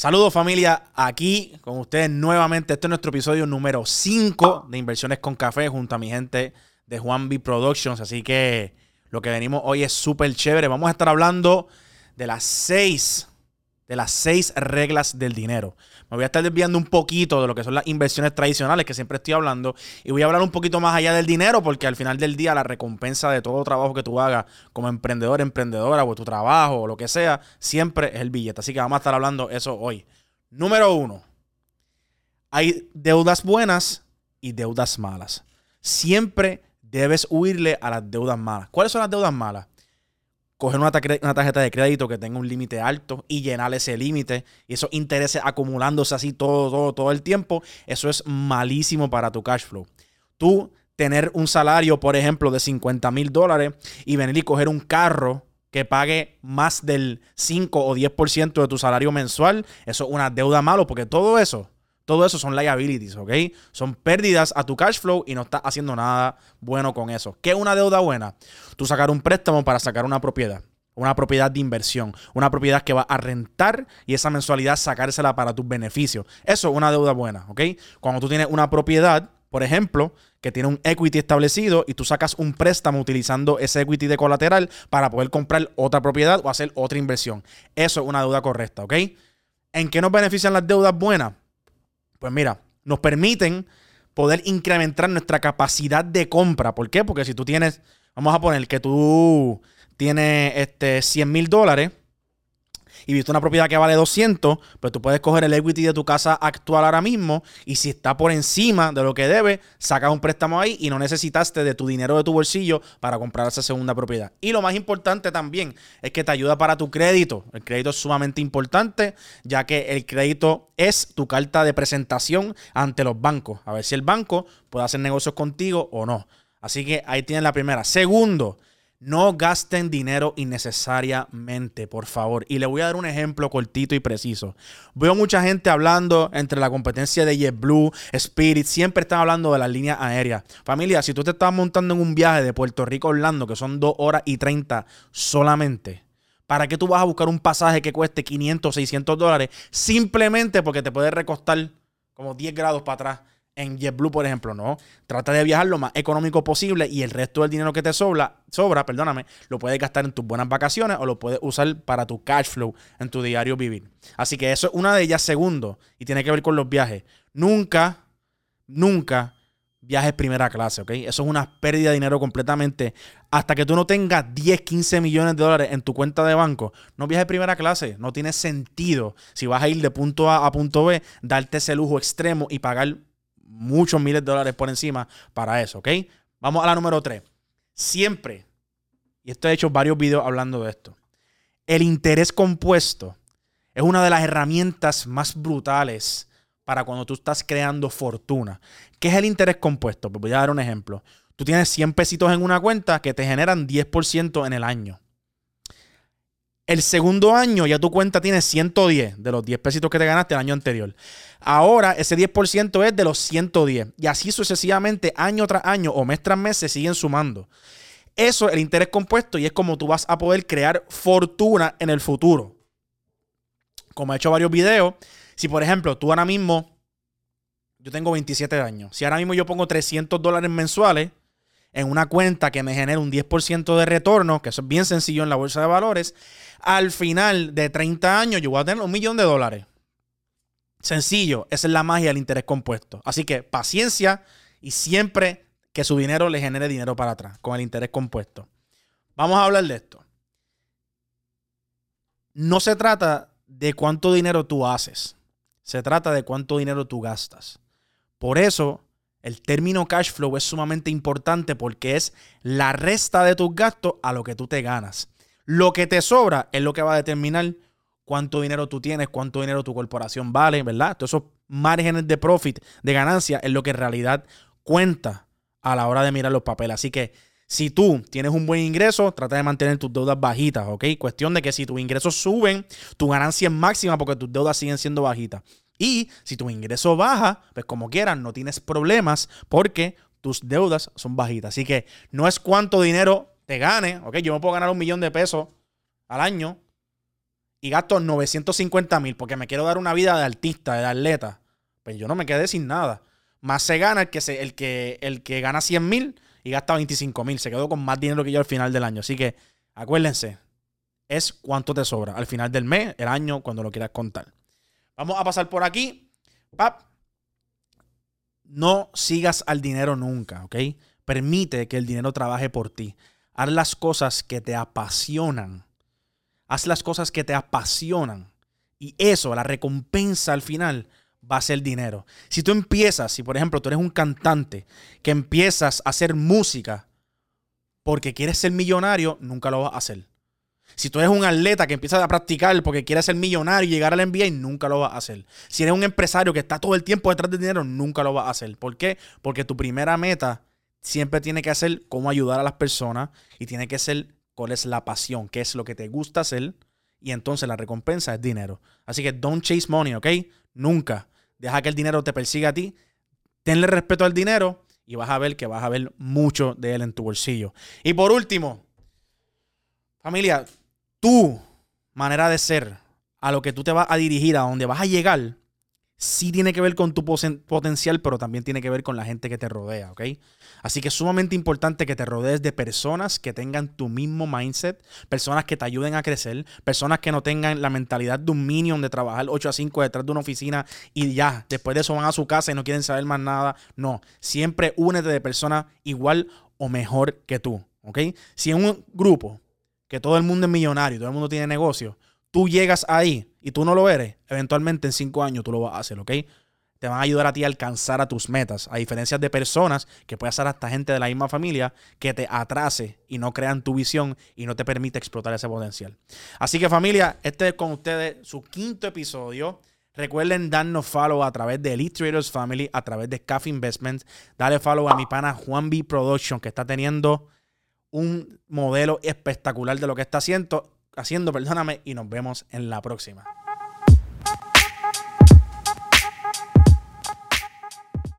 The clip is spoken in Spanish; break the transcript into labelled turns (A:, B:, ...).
A: Saludos familia, aquí con ustedes nuevamente. Este es nuestro episodio número 5 de Inversiones con Café junto a mi gente de Juan B Productions. Así que lo que venimos hoy es súper chévere. Vamos a estar hablando de las 6 de las seis reglas del dinero. Me voy a estar desviando un poquito de lo que son las inversiones tradicionales que siempre estoy hablando y voy a hablar un poquito más allá del dinero porque al final del día la recompensa de todo trabajo que tú hagas como emprendedor, emprendedora o tu trabajo o lo que sea, siempre es el billete. Así que vamos a estar hablando eso hoy. Número uno, hay deudas buenas y deudas malas. Siempre debes huirle a las deudas malas. ¿Cuáles son las deudas malas? Coger una, tarjeta de crédito que tenga un límite alto y llenar ese límite y esos intereses acumulándose así todo, todo, todo el tiempo, eso es malísimo para tu cash flow. Tú tener un salario, por ejemplo, de 50 mil dólares y venir y coger un carro que pague más del 5 o 10% de tu salario mensual, eso es una deuda malo porque todo eso todo eso son liabilities, ¿ok? Son pérdidas a tu cash flow y no estás haciendo nada bueno con eso. ¿Qué es una deuda buena? Tú sacar un préstamo para sacar una propiedad. Una propiedad de inversión, una propiedad que va a rentar y esa mensualidad sacársela para tus beneficios. Eso es una deuda buena, ¿ok? Cuando tú tienes una propiedad, por ejemplo, que tiene un equity establecido y tú sacas un préstamo utilizando ese equity de colateral para poder comprar otra propiedad o hacer otra inversión. Eso es una deuda correcta, ¿ok? ¿En qué nos benefician las deudas buenas? Pues mira, nos permiten poder incrementar nuestra capacidad de compra. ¿Por qué? Porque si tú tienes, vamos a poner que tú tienes este, 100 mil dólares y viste una propiedad que vale 200, pues tú puedes coger el equity de tu casa actual ahora mismo y si está por encima de lo que debe, sacas un préstamo ahí y no necesitaste de tu dinero de tu bolsillo para comprar esa segunda propiedad. Y lo más importante también es que te ayuda para tu crédito. El crédito es sumamente importante ya que el crédito es tu carta de presentación ante los bancos. A ver si el banco puede hacer negocios contigo o no. Así que ahí tienen la primera. Segundo, no gasten dinero innecesariamente, por favor. Y le voy a dar un ejemplo cortito y preciso. Veo mucha gente hablando entre la competencia de JetBlue, Spirit, siempre están hablando de las líneas aéreas. Familia, si tú te estás montando en un viaje de Puerto Rico a Orlando, que son 2 horas y 30 solamente, ¿para qué tú vas a buscar un pasaje que cueste 500, 600 dólares? Simplemente porque te puede recostar como 10 grados para atrás en JetBlue, por ejemplo, no. Trata de viajar lo más económico posible y el resto del dinero que te sobra, sobra, perdóname, lo puedes gastar en tus buenas vacaciones o lo puedes usar para tu cash flow en tu diario vivir. Así que eso es una de ellas. Segundo, y tiene que ver con los viajes. Nunca, nunca viajes primera clase, ¿ok? Eso es una pérdida de dinero completamente. Hasta que tú no tengas 10, 15 millones de dólares en tu cuenta de banco, no viajes primera clase. No tiene sentido, si vas a ir de punto A a punto B, darte ese lujo extremo y pagar muchos miles de dólares por encima para eso, ¿ok? Vamos a la número 3. Siempre, y esto he hecho varios videos hablando de esto, el interés compuesto es una de las herramientas más brutales para cuando tú estás creando fortuna. ¿Qué es el interés compuesto? Pues voy a dar un ejemplo. Tú tienes 100 pesitos en una cuenta que te generan 10% en el año. El segundo año ya tu cuenta tiene 110 de los 10 pesitos que te ganaste el año anterior. Ahora ese 10% es de los 110. Y así sucesivamente, año tras año o mes tras mes, se siguen sumando. Eso es el interés compuesto y es como tú vas a poder crear fortuna en el futuro. Como he hecho varios videos, si por ejemplo tú ahora mismo, yo tengo 27 años, si ahora mismo yo pongo 300 dólares mensuales, en una cuenta que me genera un 10% de retorno, que eso es bien sencillo en la bolsa de valores, al final de 30 años yo voy a tener un millón de dólares. Sencillo, esa es la magia del interés compuesto. Así que paciencia y siempre que su dinero le genere dinero para atrás con el interés compuesto. Vamos a hablar de esto. No se trata de cuánto dinero tú haces, se trata de cuánto dinero tú gastas. Por eso el término cash flow es sumamente importante porque es la resta de tus gastos a lo que tú te ganas. Lo que te sobra es lo que va a determinar cuánto dinero tú tienes, cuánto dinero tu corporación vale, ¿verdad? Todos esos márgenes de profit, de ganancia, es lo que en realidad cuenta a la hora de mirar los papeles. Así que si tú tienes un buen ingreso, trata de mantener tus deudas bajitas, ¿ok? Cuestión de que si tus ingresos suben, tu ganancia es máxima porque tus deudas siguen siendo bajitas. Y si tu ingreso baja, pues como quieras, no tienes problemas porque tus deudas son bajitas. Así que no es cuánto dinero te gane, ¿ok? Yo me puedo ganar un millón de pesos al año y gasto 950 mil porque me quiero dar una vida de artista, de atleta, pues yo no me quedé sin nada. Más se gana el que, se, el que, el que gana 100 mil y gasta 25 mil. Se quedó con más dinero que yo al final del año. Así que acuérdense, es cuánto te sobra al final del mes, el año, cuando lo quieras contar. Vamos a pasar por aquí. Pap, no sigas al dinero nunca, ¿ok? Permite que el dinero trabaje por ti. Haz las cosas que te apasionan. Haz las cosas que te apasionan. Y eso, la recompensa al final, va a ser dinero. Si tú empiezas, si por ejemplo tú eres un cantante que empiezas a hacer música porque quieres ser millonario, nunca lo vas a hacer. Si tú eres un atleta que empieza a practicar porque quieres ser millonario y llegar al NBA, nunca lo vas a hacer. Si eres un empresario que está todo el tiempo detrás del dinero, nunca lo vas a hacer. ¿Por qué? Porque tu primera meta siempre tiene que ser cómo ayudar a las personas y tiene que ser cuál es la pasión, qué es lo que te gusta hacer y entonces la recompensa es dinero. Así que don't chase money, ¿ok? Nunca. Deja que el dinero te persiga a ti. Tenle respeto al dinero y vas a ver que vas a ver mucho de él en tu bolsillo. Y por último, familia, tu manera de ser, a lo que tú te vas a dirigir, a donde vas a llegar, sí tiene que ver con tu potencial, pero también tiene que ver con la gente que te rodea, ¿ok? Así que es sumamente importante que te rodees de personas que tengan tu mismo mindset, personas que te ayuden a crecer, personas que no tengan la mentalidad de un minion de trabajar 8 a 5 detrás de una oficina y ya, después de eso van a su casa y no quieren saber más nada. No, siempre únete de personas igual o mejor que tú, ¿ok? Si en un grupo que todo el mundo es millonario, todo el mundo tiene negocio, tú llegas ahí y tú no lo eres, eventualmente en cinco años tú lo vas a hacer, ¿ok? Te van a ayudar a ti a alcanzar a tus metas, a diferencia de personas que puede ser hasta gente de la misma familia que te atrase y no crean tu visión y no te permite explotar ese potencial. Así que familia, este es con ustedes su quinto episodio. Recuerden darnos follow a través de Elite Traders Family, a través de Cafe Investments. Dale follow a mi pana Juan B Production que está teniendo un modelo espectacular de lo que está haciendo, haciendo, perdóname, y nos vemos en la próxima.